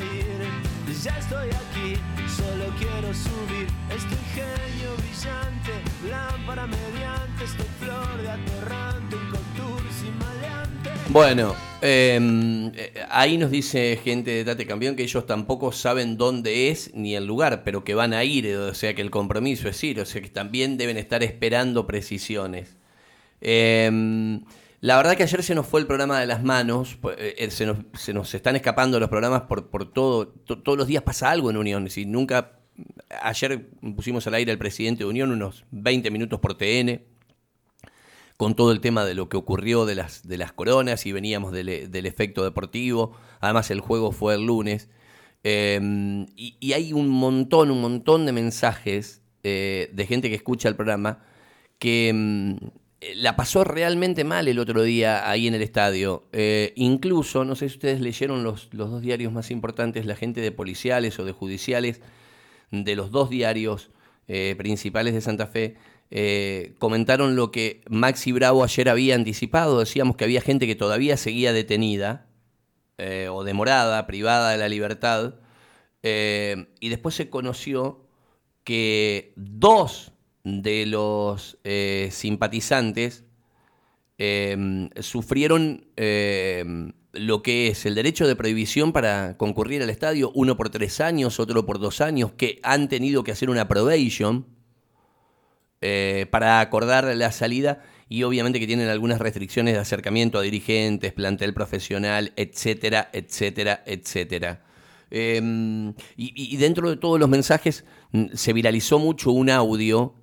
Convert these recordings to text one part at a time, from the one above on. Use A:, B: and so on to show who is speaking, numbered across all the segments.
A: ir. Ya estoy aquí, solo quiero subir. Estoy genio brillante, lámpara mediante. Estoy flor de atorrante, un contour sin maleante.
B: Bueno, em, eh, ahí nos dice gente de Tate Campeón que ellos tampoco saben dónde es ni el lugar, pero que van a ir, eh, o sea que el compromiso es ir, o sea que también deben estar esperando precisiones. Em, la verdad que ayer se nos fue el programa de las manos, pues, eh, eh, se, nos, se nos están escapando los programas por, por todo, to- todos los días pasa algo en Unión, si nunca, ayer pusimos al aire al presidente de Unión unos 20 minutos por TN, con todo el tema de lo que ocurrió de las, de las coronas y veníamos del, del efecto deportivo. Además, el juego fue el lunes. Eh, y, hay un montón, un montón de mensajes eh, de gente que escucha el programa que eh, la pasó realmente mal el otro día ahí en el estadio. Eh, incluso, no sé si ustedes leyeron los, los dos diarios más importantes, la gente de policiales o de judiciales, de los dos diarios eh, principales de Santa Fe, eh, comentaron lo que Maxi Bravo ayer había anticipado. Decíamos que había gente que todavía seguía detenida eh, o demorada, privada de la libertad. eh, y después se conoció que dos de los eh, simpatizantes eh, sufrieron eh, lo que es el derecho de prohibición para concurrir al estadio, uno por tres años, otro por dos años, que han tenido que hacer una probation eh, para acordar la salida y obviamente que tienen algunas restricciones de acercamiento a dirigentes, plantel profesional, etcétera, etcétera, etcétera. Y, y dentro de todos los mensajes mm, se viralizó mucho un audio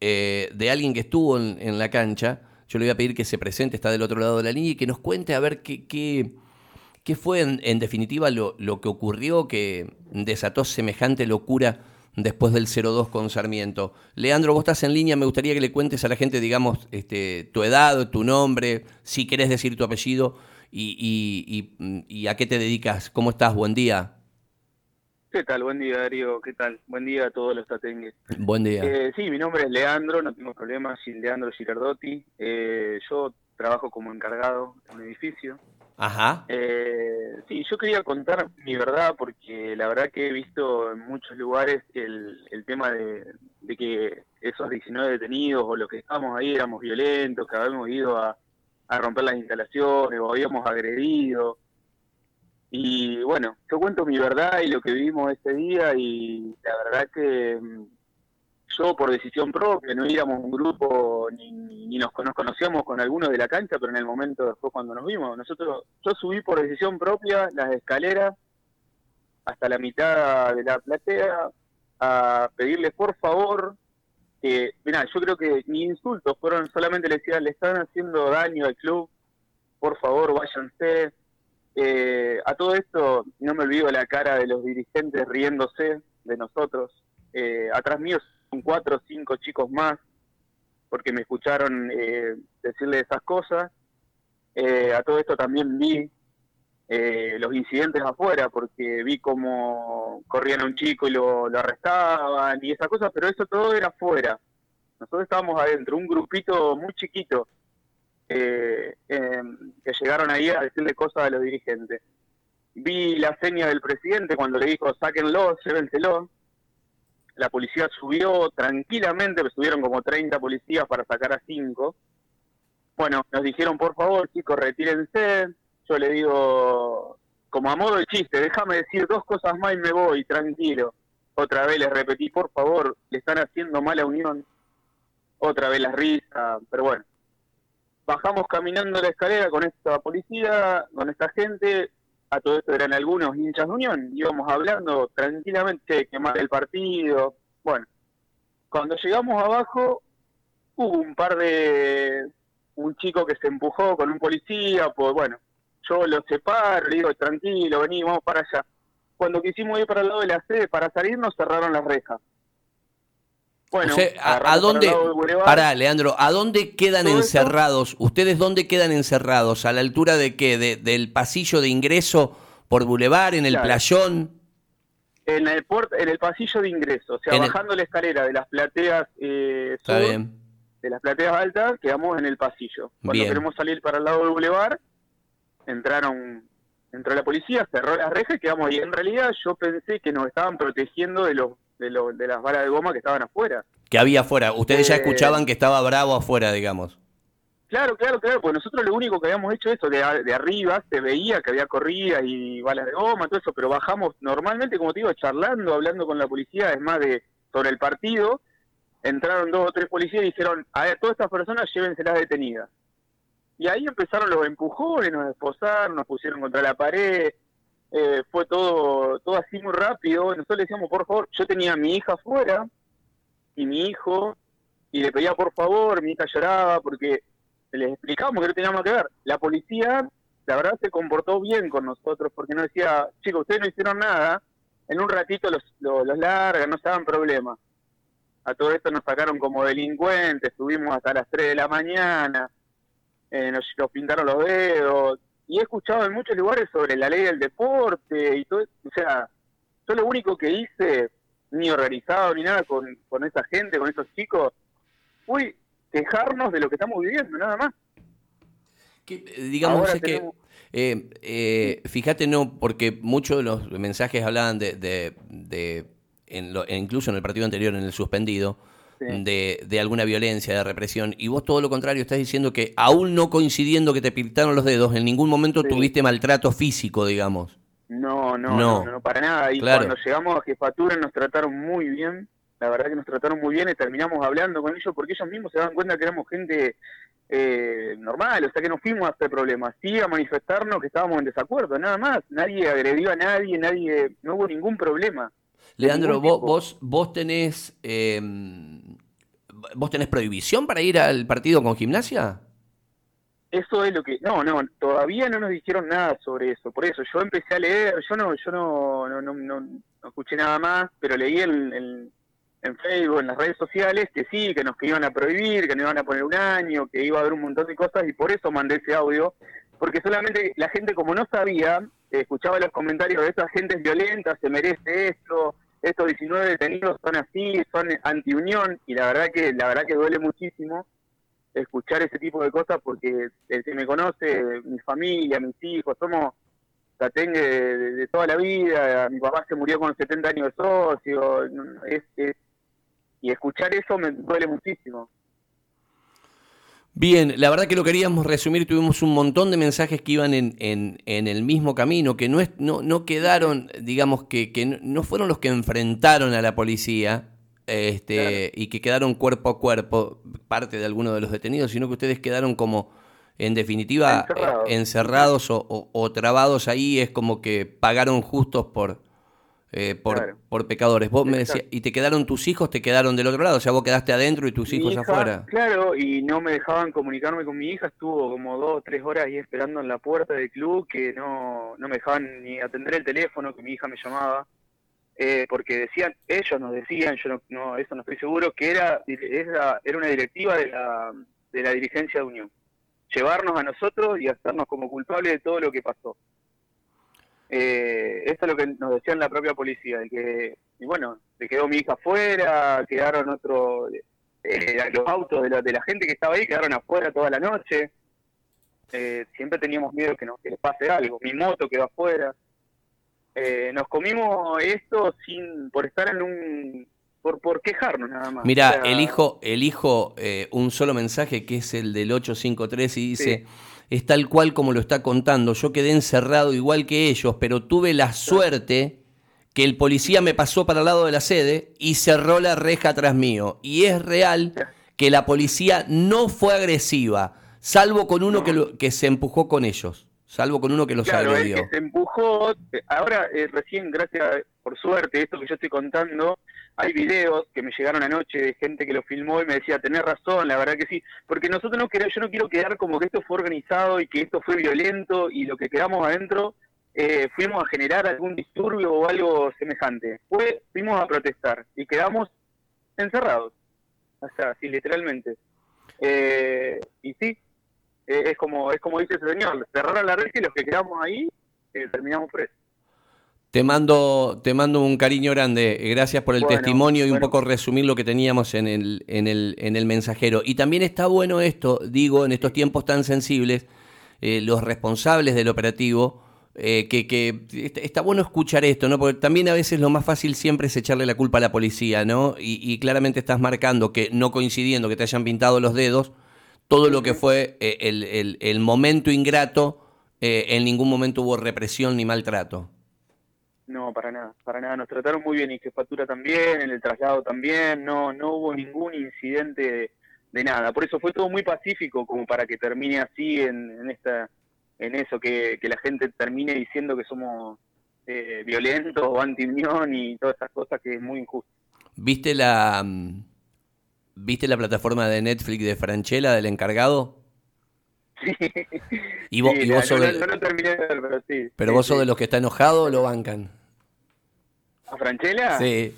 B: eh, de alguien que estuvo en, la cancha. Yo le voy a pedir que se presente, está del otro lado de la línea y que nos cuente a ver qué, qué, qué fue en, definitiva lo, lo que ocurrió que desató semejante locura después del 0-2 con Sarmiento. Leandro, vos estás en línea, me gustaría que le cuentes a la gente, digamos, este, tu edad, tu nombre, si querés decir tu apellido y- y a qué te dedicas. ¿Cómo estás? Buen día.
C: ¿Qué tal? Buen día, Darío. ¿Qué tal? Buen día a todos los tatengues.
B: Buen día.
C: Eh, sí, mi nombre es Leandro, no tengo problemas, soy Leandro Girardotti. Eh, yo trabajo como encargado en un edificio.
B: Ajá.
C: Eh, sí, yo quería contar mi verdad porque la verdad que he visto en muchos lugares el, el tema de, de que esos 19 detenidos o los que estábamos ahí éramos violentos, que habíamos ido a, a romper las instalaciones o habíamos agredido. Y bueno, yo cuento mi verdad y lo que vivimos ese día y la verdad que mm, yo por decisión propia, no íbamos un grupo ni, ni nos conocíamos con algunos de la cancha, pero en el momento después cuando nos vimos, nosotros, yo subí por decisión propia las escaleras hasta la mitad de la platea a pedirles por favor que, mira, yo creo que ni insultos fueron, solamente le decía, le están haciendo daño al club, por favor váyanse. Eh, a todo esto no me olvido la cara de los dirigentes riéndose de nosotros. Eh, atrás mío son cuatro o cinco chicos más porque me escucharon eh, decirle esas cosas. Eh, a todo esto también vi eh, los incidentes afuera, porque vi cómo corrían a un chico y lo, lo arrestaban y esas cosas, pero eso todo era afuera. Nosotros estábamos adentro, un grupito muy chiquito eh, em, que llegaron ahí a decirle cosas a los dirigentes. Vi la seña del presidente cuando le dijo, sáquenlo, llévenselo. La policía subió tranquilamente, pues subieron como 30 policías para sacar a 5. Bueno, nos dijeron, por favor, chicos, retírense. Yo le digo, como a modo de chiste, déjame decir dos cosas más y me voy, tranquilo. Otra vez les repetí, por favor, le están haciendo mala unión. Otra vez la risa, pero bueno. Bajamos caminando la escalera con esta policía, con esta gente. A todo esto eran algunos hinchas de Unión. Íbamos hablando tranquilamente, quemar el partido. Bueno, cuando llegamos abajo, hubo un par de. Un chico que se empujó con un policía, pues bueno, yo lo separo, le digo, tranquilo, vení, vamos para allá. Cuando quisimos ir para el lado de la sede, para salir nos cerraron las rejas. Bueno,
B: O sea, ¿a, dónde?
C: para.
B: Pará, Leandro, ¿a dónde quedan
C: esto-
B: encerrados? ¿Ustedes dónde quedan encerrados? ¿A la altura de qué? ¿De- ¿Del pasillo de ingreso por Boulevard, en el
C: Claro.
B: playón?
C: En el, puert- en el pasillo de ingreso, o sea,
B: En el-
C: bajando la escalera de las plateas eh,
B: Está
C: sur,
B: bien.
C: de las plateas altas, quedamos en el pasillo. Cuando
B: Bien.
C: queremos salir para el lado del bulevar, entraron entró la policía, cerró las rejas y quedamos ahí. En realidad yo pensé que nos estaban protegiendo de los de, los, de las balas de goma que estaban afuera.
B: Que había afuera. Ustedes ya
C: Eh,
B: escuchaban que estaba bravo afuera, digamos.
C: Claro, claro, claro, pues nosotros lo único que habíamos hecho eso, de, de arriba se veía que había corridas y balas de goma, todo eso, pero bajamos normalmente, como te digo, charlando, hablando con la policía, es más de sobre el partido, entraron dos o tres policías y dijeron, a ver, todas estas personas llévenselas detenidas. Y ahí empezaron los empujones, nos esposaron, nos pusieron contra la pared, eh, fue todo todo así muy rápido, nosotros le decíamos, por favor, yo tenía a mi hija afuera y mi hijo, y le pedía por favor, mi hija lloraba porque les explicamos que no teníamos que ver. La policía, la verdad, se comportó bien con nosotros porque nos decía, chicos, ustedes no hicieron nada, en un ratito los, los, los largan, no se hagan problema. A todo esto nos sacaron como delincuentes, estuvimos hasta las 3 de la mañana, eh, nos pintaron los dedos, y he escuchado en muchos lugares sobre la ley del deporte y todo, o sea, yo lo único que hice, ni organizado ni nada con, con esa gente, con esos chicos, fue quejarnos de lo que estamos viviendo, nada más.
B: Que, digamos
C: Ahora
B: es que, eh, eh, fíjate, no, porque muchos de los mensajes hablaban de, de, de- en lo- incluso en el partido anterior, en el suspendido,
C: Sí.
B: de, de alguna violencia, de represión, y vos todo lo contrario estás diciendo que aún no coincidiendo que te pintaron los dedos, en ningún momento
C: Sí.
B: tuviste maltrato físico, digamos.
C: No, no,
B: No.
C: no, no, para nada. Y
B: Claro.
C: cuando llegamos a jefatura nos trataron muy bien, la verdad que nos trataron muy bien y terminamos hablando con ellos porque ellos mismos se dan cuenta que éramos gente eh, normal, o sea que no fuimos a hacer problemas, sí a manifestarnos que estábamos en desacuerdo, nada más. Nadie agredió a nadie, nadie, no hubo ningún problema.
B: Leandro,
C: ningún
B: vos, vos, vos tenés eh, vos tenés prohibición para ir al partido con gimnasia?
C: Eso es lo que, no, no, todavía no nos dijeron nada sobre eso. Por eso yo empecé a leer, yo no, yo no, no, no, no- escuché nada más, pero leí en, en, en Facebook, en las redes sociales, que sí, que nos que iban a prohibir, que nos iban a poner un año, que iba a haber un montón de cosas y por eso mandé ese audio, porque solamente la gente como no sabía, escuchaba los comentarios de esa gente es violenta, se merece esto, estos 19 detenidos son así, son anti-unión y la verdad que la verdad que duele muchísimo escuchar ese tipo de cosas porque el que me conoce, mi familia, mis hijos, somos tatengue de, de- de toda la vida, mi papá se murió con 70 años de socio, es, es- y escuchar eso me duele muchísimo.
B: Bien, la verdad que lo queríamos resumir, tuvimos un montón de mensajes que iban en, en, en el mismo camino, que no, es, no, no quedaron, digamos, que, que no- fueron los que enfrentaron a la policía este, y que quedaron cuerpo a cuerpo, parte de alguno de los detenidos, sino que ustedes quedaron como, en definitiva,
C: Encerrados.
B: eh, encerrados o, o- o trabados ahí, es como que pagaron justos por... eh, por,
C: Claro.
B: por pecadores. Vos me decías, y te quedaron tus hijos, te quedaron del otro lado, o sea, vos quedaste adentro y tus
C: Mi
B: hijos
C: hija,
B: afuera.
C: Claro, y no me dejaban comunicarme con mi hija, estuvo como dos o tres horas ahí esperando en la puerta del club, que no, no me dejaban ni atender el teléfono, que mi hija me llamaba, eh, porque decían, ellos nos decían, yo no, no, eso no estoy seguro, que era, era, era una directiva de la, de la dirigencia de Unión. Llevarnos a nosotros y hacernos como culpables de todo lo que pasó. Eh, esto es lo que nos decían la propia policía, de que, y bueno, se quedó mi hija afuera, quedaron otro, eh, los autos de la, de la gente que estaba ahí quedaron afuera toda la noche. Eh, siempre teníamos miedo que nos que les pase algo. Mi moto quedó afuera. Eh, nos comimos esto sin por estar en un por, por quejarnos nada más.
B: Mira,
C: O sea,
B: elijo, elijo eh, un solo mensaje que es el del 853 y dice, es tal cual como lo está contando, yo quedé encerrado igual que ellos, pero tuve la suerte que el policía me pasó para el lado de la sede y cerró la reja atrás mío. Y es real que la policía no fue agresiva, salvo con uno que, lo- que se empujó con ellos, salvo con uno que los
C: Claro,
B: agredió.
C: que se empujó, eh, ahora eh, recién, gracias, por suerte, esto que yo estoy contando, hay videos que me llegaron anoche de gente que lo filmó y me decía, tenés razón, la verdad que sí, porque nosotros no queremos, yo no quiero quedar como que esto fue organizado y que esto fue violento y lo que quedamos adentro eh, fuimos a generar algún disturbio o algo semejante. Fue, fuimos a protestar y quedamos encerrados, o sea, sí, literalmente. Eh, y sí, eh, es como es como dice ese señor, cerraron la red y los que quedamos ahí eh, terminamos presos.
B: Te mando, te mando un cariño grande. Gracias por el
C: Bueno,
B: testimonio y un poco resumir lo que teníamos en el, en, el, en el mensajero. Y también está bueno esto, digo, en estos tiempos tan sensibles, eh, los responsables del operativo eh, que, que está- está bueno escuchar esto, ¿no? Porque también a veces lo más fácil siempre es echarle la culpa a la policía, ¿no? Y, y claramente estás marcando que no coincidiendo que te hayan pintado los dedos, todo lo que fue eh, el, el- el momento ingrato, eh, en ningún momento hubo represión ni maltrato.
C: No, para nada, para nada. Nos trataron muy bien y jefatura también, en el traslado también. No, no hubo ningún incidente de, de nada. Por eso fue todo muy pacífico, como para que termine así en, en esta, en eso, que, que la gente termine diciendo que somos eh, violentos o anti-unión y todas esas cosas que es muy injusto.
B: ¿Viste la, mm, ¿Viste la plataforma de Netflix de Franchella, del encargado?
C: Sí.
B: Y vos,
C: Sí,
B: y
C: no,
B: vos sos
C: no,
B: de-
C: no lo terminé de ver, pero sí.
B: pero
C: Sí,
B: vos sos de los que está enojado o lo bancan.
C: ¿A Franchella?
B: Sí.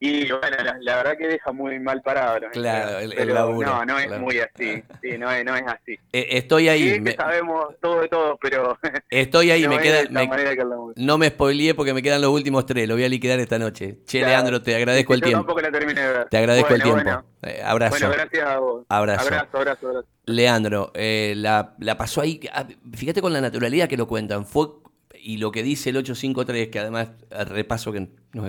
C: Y bueno, la, la verdad que deja muy mal parado. los
B: Claro, el- el laburo,
C: No, no es
B: claro.
C: muy así. Sí, no es, no es así.
B: Eh, estoy ahí,
C: Sí, que
B: me-
C: sabemos todo de todo, pero
B: estoy ahí,
C: no
B: me queda, me-
C: que
B: no me spoileé porque me quedan los últimos tres, lo voy a liquidar esta noche. Che,
C: Claro.
B: Leandro, te agradezco el
C: Yo
B: tiempo.
C: tampoco la terminé de ver.
B: Te agradezco
C: Bueno,
B: el tiempo.
C: Bueno,
B: Eh, abrazo.
C: Bueno, gracias a vos.
B: Abrazo.
C: Abrazo, abrazo, abrazo.
B: Leandro, eh, la, la pasó ahí, ah, fíjate con la naturalidad que lo cuentan, fue y lo que dice el 853, que además, al repaso que nos